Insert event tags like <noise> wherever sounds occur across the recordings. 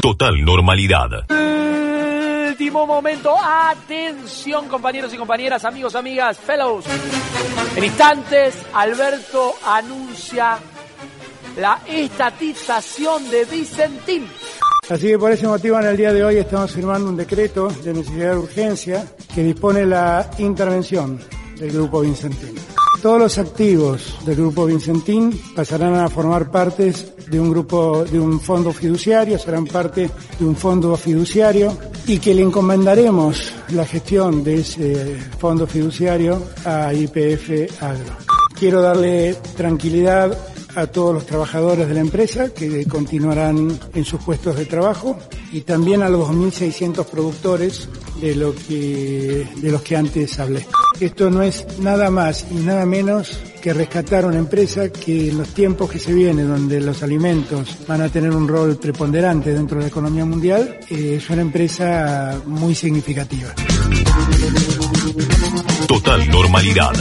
Total normalidad. Último momento. Atención, compañeros y compañeras, amigos, amigas, fellows. En instantes, Alberto anuncia la estatización de Vicentín. Así que por ese motivo en el día de hoy estamos firmando un decreto de necesidad de urgencia que dispone la intervención del Grupo Vicentín. Todos los activos del Grupo Vicentín pasarán a formar parte de un grupo, de un fondo fiduciario, serán parte de un fondo fiduciario y que le encomendaremos la gestión de ese fondo fiduciario a IPF Agro. Quiero darle tranquilidad a todos los trabajadores de la empresa que continuarán en sus puestos de trabajo y también a los 2.600 productores de, lo que, de los que antes hablé. Esto no es nada más y nada menos que rescatar una empresa que en los tiempos que se vienen, donde los alimentos van a tener un rol preponderante dentro de la economía mundial, eh, es una empresa muy significativa. Total normalidad.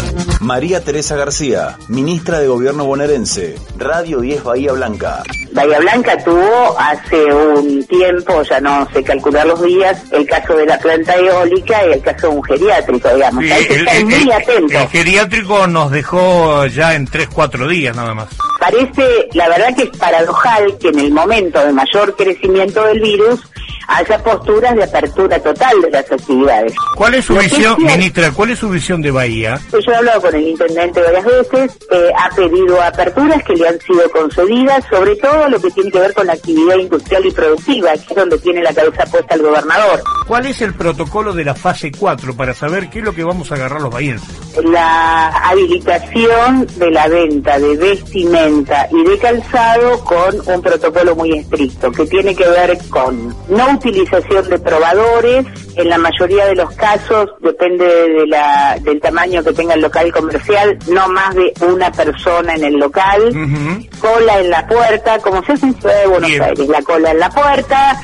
María Teresa García, ministra de Gobierno bonaerense, Radio 10 Bahía Blanca. Bahía Blanca tuvo hace un tiempo, ya no sé calcular los días, el caso de la planta eólica y el caso de un geriátrico, digamos. Sí, Hay que el, estar el- muy el- atentos. el geriátrico nos dejó ya en 3, 4 días nada más. Parece, la verdad que es paradojal que en el momento de mayor crecimiento del virus haya posturas de apertura total de las actividades. ¿Cuál es su Lo visión, ministra, cuál es su visión de Bahía? Yo he hablado con el intendente varias veces, eh, ha pedido aperturas que le han sido concedidas, sobre todo lo que tiene que ver con la actividad industrial y productiva, que es donde tiene la cabeza puesta el gobernador. ¿Cuál es el protocolo de la fase 4 para saber qué es lo que vamos a agarrar los bahienses? La habilitación de la venta de vestimenta y de calzado con un protocolo muy estricto, que tiene que ver con no utilización de probadores, en la mayoría de los casos, depende de la, del tamaño que tenga el local comercial, no más de una persona en el local, cola en la puerta, como se hace en Ciudad de Buenos Bien. Aires, la cola en la puerta,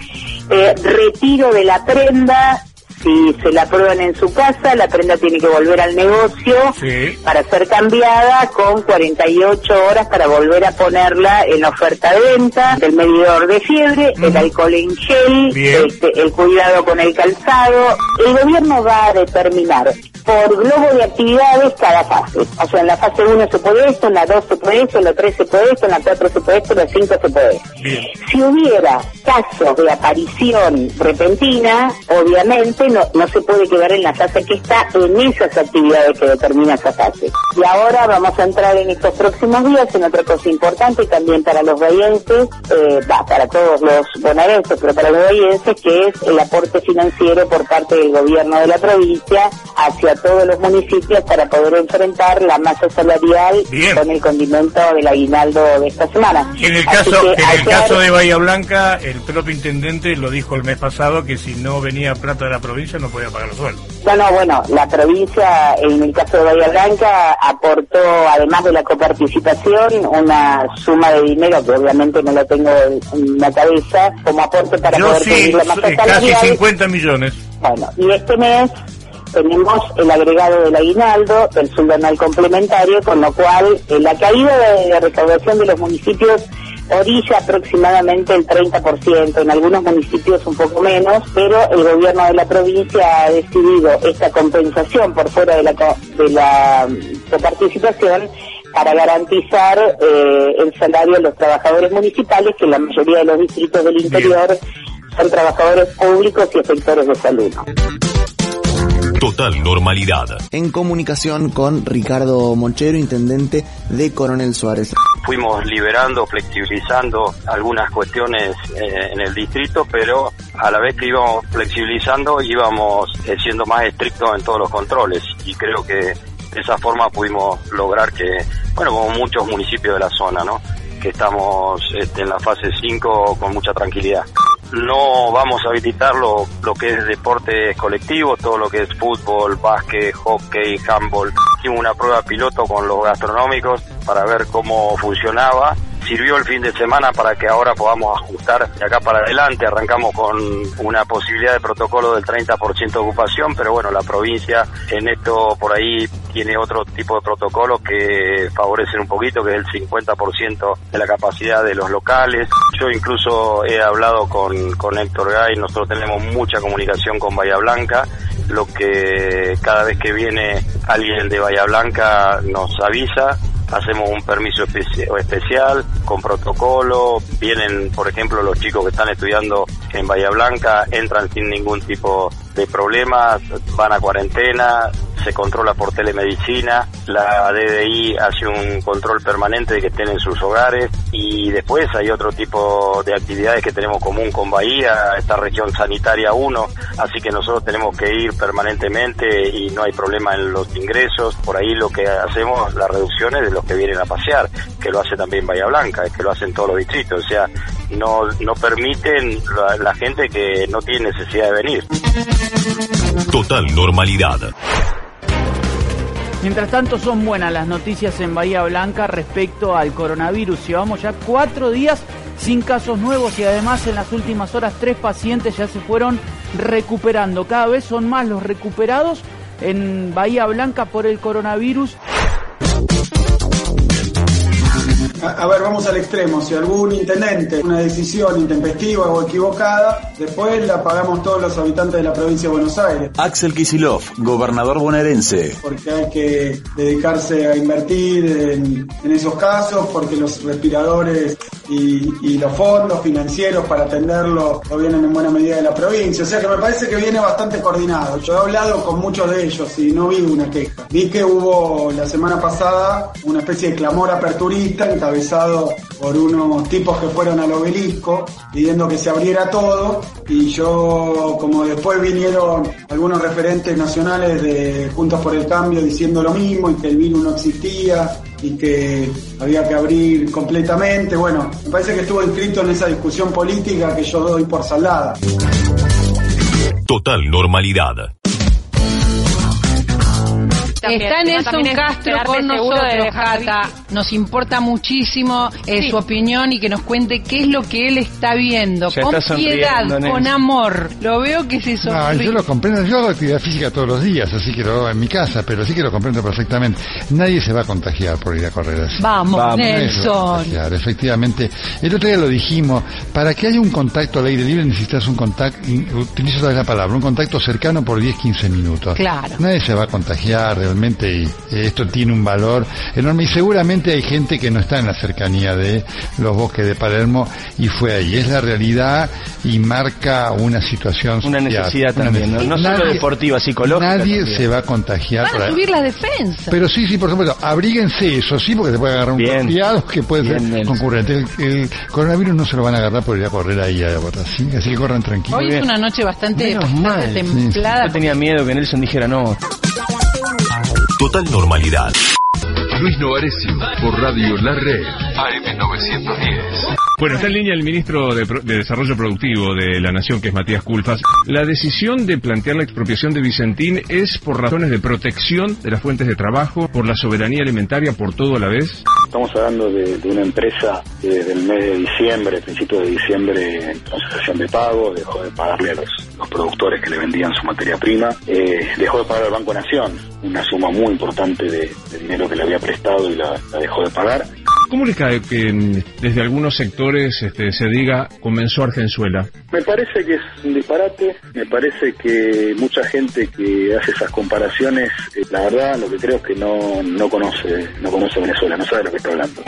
eh, retiro de la prenda, si se la prueban en su casa, la prenda tiene que volver al negocio Sí. para ser cambiada con 48 horas para volver a ponerla en oferta de venta, el medidor de fiebre, el alcohol en gel, este, el cuidado con el calzado. El gobierno va a determinar por globo de actividades cada fase. O sea, en la fase 1 se puede esto, en la 2 se puede esto, en la 3 se puede esto, en la 4 se puede esto, en la 5 se puede esto. Bien. Si hubiera casos de aparición repentina, obviamente no, no se puede quedar en la fase que está en esas actividades que determina esa fase. Y ahora vamos a entrar en estos próximos días en otra cosa importante también para los bahienses, eh, para todos los bonaerenses, pero para los bahienses, que es el aporte financiero por parte del gobierno de la provincia hacia todos los municipios para poder enfrentar la masa salarial Bien. con el condimento del aguinaldo de esta semana. En el caso, en el ayer- caso de Bahía Blanca, el propio intendente lo dijo el mes pasado que si no venía plata de la provincia no podía pagar los sueldos. No, no, bueno, la provincia, en el caso de Bahía Blanca, aportó, además de la coparticipación, una suma de dinero que obviamente no lo tengo en la cabeza, como aporte para Yo poder sí, la masa casi salarial. 50 millones. Bueno, y este mes tenemos el agregado del aguinaldo, del subvenal complementario, con lo cual eh, la caída de, recaudación de los municipios orilla aproximadamente el 30%, en algunos municipios un poco menos, pero el gobierno de la provincia ha decidido esta compensación por fuera de la, de la mm, coparticipación para garantizar eh, el salario de los trabajadores municipales, que en la mayoría de los distritos del interior son trabajadores públicos y efectores de salud. Total normalidad. En comunicación con Ricardo Monchero, intendente de Coronel Suárez. fuimos liberando, flexibilizando algunas cuestiones eh, en el distrito, pero a la vez que íbamos flexibilizando íbamos eh, siendo más estrictos en todos los controles y creo que de esa forma pudimos lograr que, bueno, como muchos municipios de la zona, ¿no? que estamos este, en la fase 5 con mucha tranquilidad. No vamos a habilitar lo, lo que es deportes colectivos, todo lo que es fútbol, básquet, hockey, handball. Hicimos una prueba piloto con los gastronómicos para ver cómo funcionaba sirvió el fin de semana para que ahora podamos ajustar de acá para adelante. Arrancamos con una posibilidad de protocolo del 30% de ocupación, pero bueno, la provincia en esto por ahí tiene otro tipo de protocolos que favorecen un poquito, que es el 50% de la capacidad de los locales. Yo incluso he hablado con, con Héctor Gay, nosotros tenemos mucha comunicación con Bahía Blanca, lo que cada vez que viene alguien de Bahía Blanca nos avisa hacemos un permiso especial con protocolo, vienen por ejemplo los chicos que están estudiando en Bahía Blanca, entran sin ningún tipo de problemas, van a cuarentena, se controla por telemedicina, la DDI hace un control permanente de que estén en sus hogares y después hay otro tipo de actividades que tenemos común con Bahía, esta región sanitaria 1, así que nosotros tenemos que ir permanentemente y no hay problema en los ingresos, por ahí lo que hacemos, las reducciones de los que vienen a pasear, que lo hace también Bahía Blanca, que lo hacen todos los distritos, o sea, no, no permiten la, la gente que no tiene necesidad de venir. Total normalidad. Mientras tanto, son buenas las noticias en Bahía Blanca respecto al coronavirus. Llevamos ya cuatro días sin casos nuevos y además en las últimas horas tres pacientes ya se fueron recuperando. Cada vez son más los recuperados en Bahía Blanca por el coronavirus. A, a, ver, vamos al extremo. Si algún intendente, una decisión intempestiva o equivocada, después la pagamos todos los habitantes de la provincia de Buenos Aires. Axel Kisilov, gobernador bonaerense. Porque hay que dedicarse a invertir en, en esos casos, porque los respiradores y, y, los fondos financieros para atenderlo lo vienen en buena medida de la provincia. O sea que me parece que viene bastante coordinado. Yo he hablado con muchos de ellos y no vi una queja. Vi que hubo la semana pasada una especie de clamor aperturista encabezado por unos tipos que fueron al obelisco pidiendo que se abriera todo y yo como después vinieron algunos referentes nacionales de Juntos por el Cambio diciendo lo mismo y que el virus no existía y que había que abrir completamente. Bueno, me parece que estuvo inscrito en esa discusión política que yo doy por salada. Total normalidad. Está Nelson Castro con nosotros, Jata. Nos importa muchísimo eh, sí. su opinión y que nos cuente qué es lo que él está viendo. Ya con está piedad, con amor. Lo veo que se sonríe. No, yo lo comprendo. Yo hago actividad física todos los días, así que lo hago en mi casa, pero sí que lo comprendo perfectamente. Nadie se va a contagiar por ir a correr así. Vamos, Vamos Nelson. Efectivamente. El otro día lo dijimos. Para que haya un contacto al aire libre necesitas un contacto, utilizo otra vez la palabra, un contacto cercano por 10-15 minutos. Claro. Nadie se va a contagiar realmente y esto tiene un valor enorme y seguramente hay gente que no está en la cercanía de los bosques de Palermo y fue ahí. Es la realidad y marca una situación Una social, necesidad una también, ¿no? Solo deportiva, psicológica. Nadie también. se va a contagiar. Van por a ahí. subir la defensa. Pero sí, sí, por supuesto, abríguense, eso sí, porque te puede agarrar un resfriado que puede Bien, ser concurrente. El, el coronavirus no se lo van a agarrar por ir a correr ahí a la bota, ¿sí? Así que corran tranquilos. Hoy es una noche bastante, templada. Yo tenía miedo que Nelson dijera no. Total normalidad. Luis Novarecio, por Radio La Red, AM910. Bueno, está en línea el ministro de, de Desarrollo Productivo de la Nación, que es Matías Culfas. La decisión de plantear la expropiación de Vicentín es por razones de protección de las fuentes de trabajo, por la soberanía alimentaria, por todo a la vez. Estamos hablando de, una empresa que desde el mes de diciembre, principio de diciembre, en cesación de pago, dejó de pagarle a los, productores que le vendían su materia prima, eh, dejó de pagar al Banco Nación una suma muy importante de, dinero que le había prestado y la dejó de pagar. ¿Cómo le cae que desde algunos sectores este, se diga comenzó Argenzuela? Me parece que es un disparate, me parece que mucha gente que hace esas comparaciones, eh, la verdad lo que creo es que no, no conoce, no conoce Venezuela, no sabe lo que está hablando.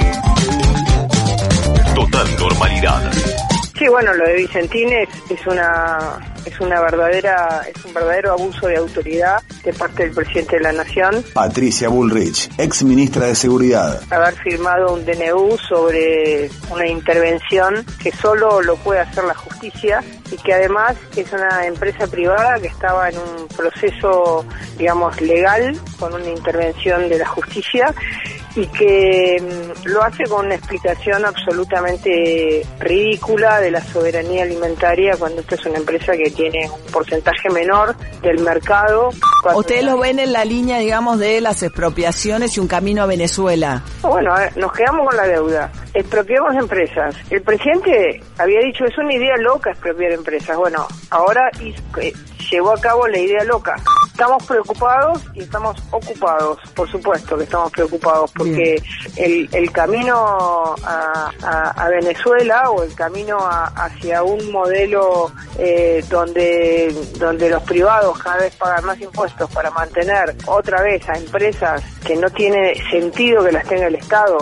Total normalidad. Sí, bueno, lo de Vicentín es, es una es una verdadera es un verdadero abuso de autoridad de parte del presidente de la nación Patricia Bullrich, ex ministra de Seguridad. haber firmado un DNU sobre una intervención que solo lo puede hacer la justicia y que además es una empresa privada que estaba en un proceso, digamos, legal con una intervención de la justicia y que mm, lo hace con una explicación absolutamente ridícula de la soberanía alimentaria cuando esta es una empresa que tiene un porcentaje menor del mercado. Ustedes lo ven en la línea, digamos, de las expropiaciones y un camino a Venezuela. Bueno, a ver, nos quedamos con la deuda. Expropiamos empresas. El presidente había dicho, es una idea loca expropiar empresas. Bueno, ahora eh, llevó a cabo la idea loca. Estamos preocupados y estamos ocupados, por supuesto que estamos preocupados, porque el, el camino a, a- a Venezuela o el camino a- hacia un modelo eh, donde, donde los privados cada vez pagan más impuestos para mantener otra vez a empresas que no tiene sentido que las tenga el Estado.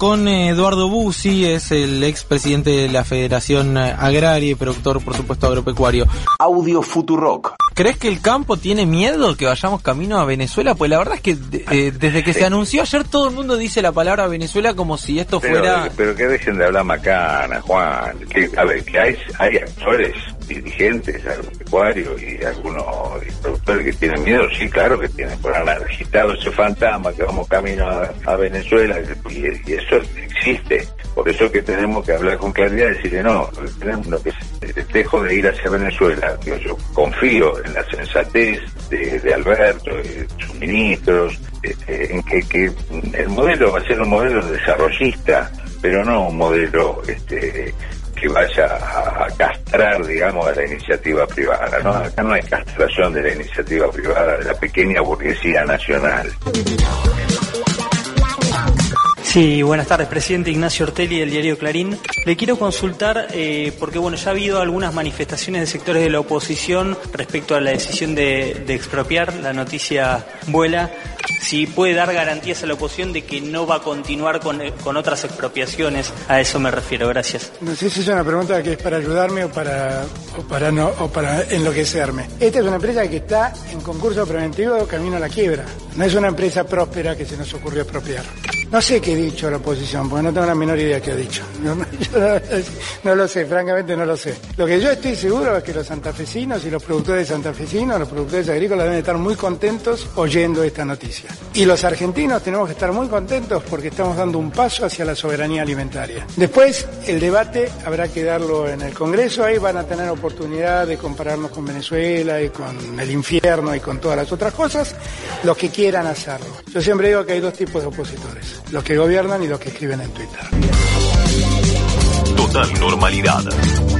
Con eh, Eduardo Bussi, es el expresidente de la Federación eh, Agraria y productor, por supuesto, agropecuario. Audio Futurock. ¿Crees que el campo tiene miedo que vayamos camino a Venezuela? Pues la verdad es que eh, desde que se anunció ayer todo el mundo dice la palabra Venezuela como si esto Pero, fuera... pero que dejen de hablar macana, Juan. Que, a ver, que hay, hay actores, dirigentes, agropecuarios y algunos productores que tienen miedo, sí, claro que tienen, por han agitado ese fantasma que vamos camino a, Venezuela y, eso existe. Por eso es que tenemos que hablar con claridad y decirle no, que es- dejo de ir hacia Venezuela. Yo, confío en la sensatez de, de Alberto, de sus ministros, en que, que el modelo va a ser un modelo desarrollista, pero no un modelo este, que vaya a, castrar, digamos, a la iniciativa privada. ¿no? Acá no hay castración de la iniciativa privada, de la pequeña burguesía nacional. Sí, buenas tardes, presidente Ignacio Ortelli del diario Clarín. Le quiero consultar, eh, porque bueno, ya ha habido algunas manifestaciones de sectores de la oposición respecto a la decisión de, de expropiar, la noticia vuela, si puede dar garantías a la oposición de que no va a continuar con, eh, con otras expropiaciones, a eso me refiero, gracias. No sé si es una pregunta que es para ayudarme o para, o para, no, o para enloquecerme. Esta es una empresa que está en concurso preventivo camino a la quiebra. No es una empresa próspera que se nos ocurrió expropiar. No sé qué ha dicho la oposición, porque no tengo la menor idea qué ha dicho. <laughs> no lo sé, francamente no lo sé. Lo que yo estoy seguro es que los santafesinos y los productores santafesinos, los productores agrícolas deben estar muy contentos oyendo esta noticia. Y los argentinos tenemos que estar muy contentos porque estamos dando un paso hacia la soberanía alimentaria. Después, el debate habrá que darlo en el Congreso, ahí van a tener oportunidad de compararnos con Venezuela y con el infierno y con todas las otras cosas, los que quieran hacerlo. Yo siempre digo que hay dos tipos de opositores, los que gobiernan y los que escriben en Twitter. Total normalidad.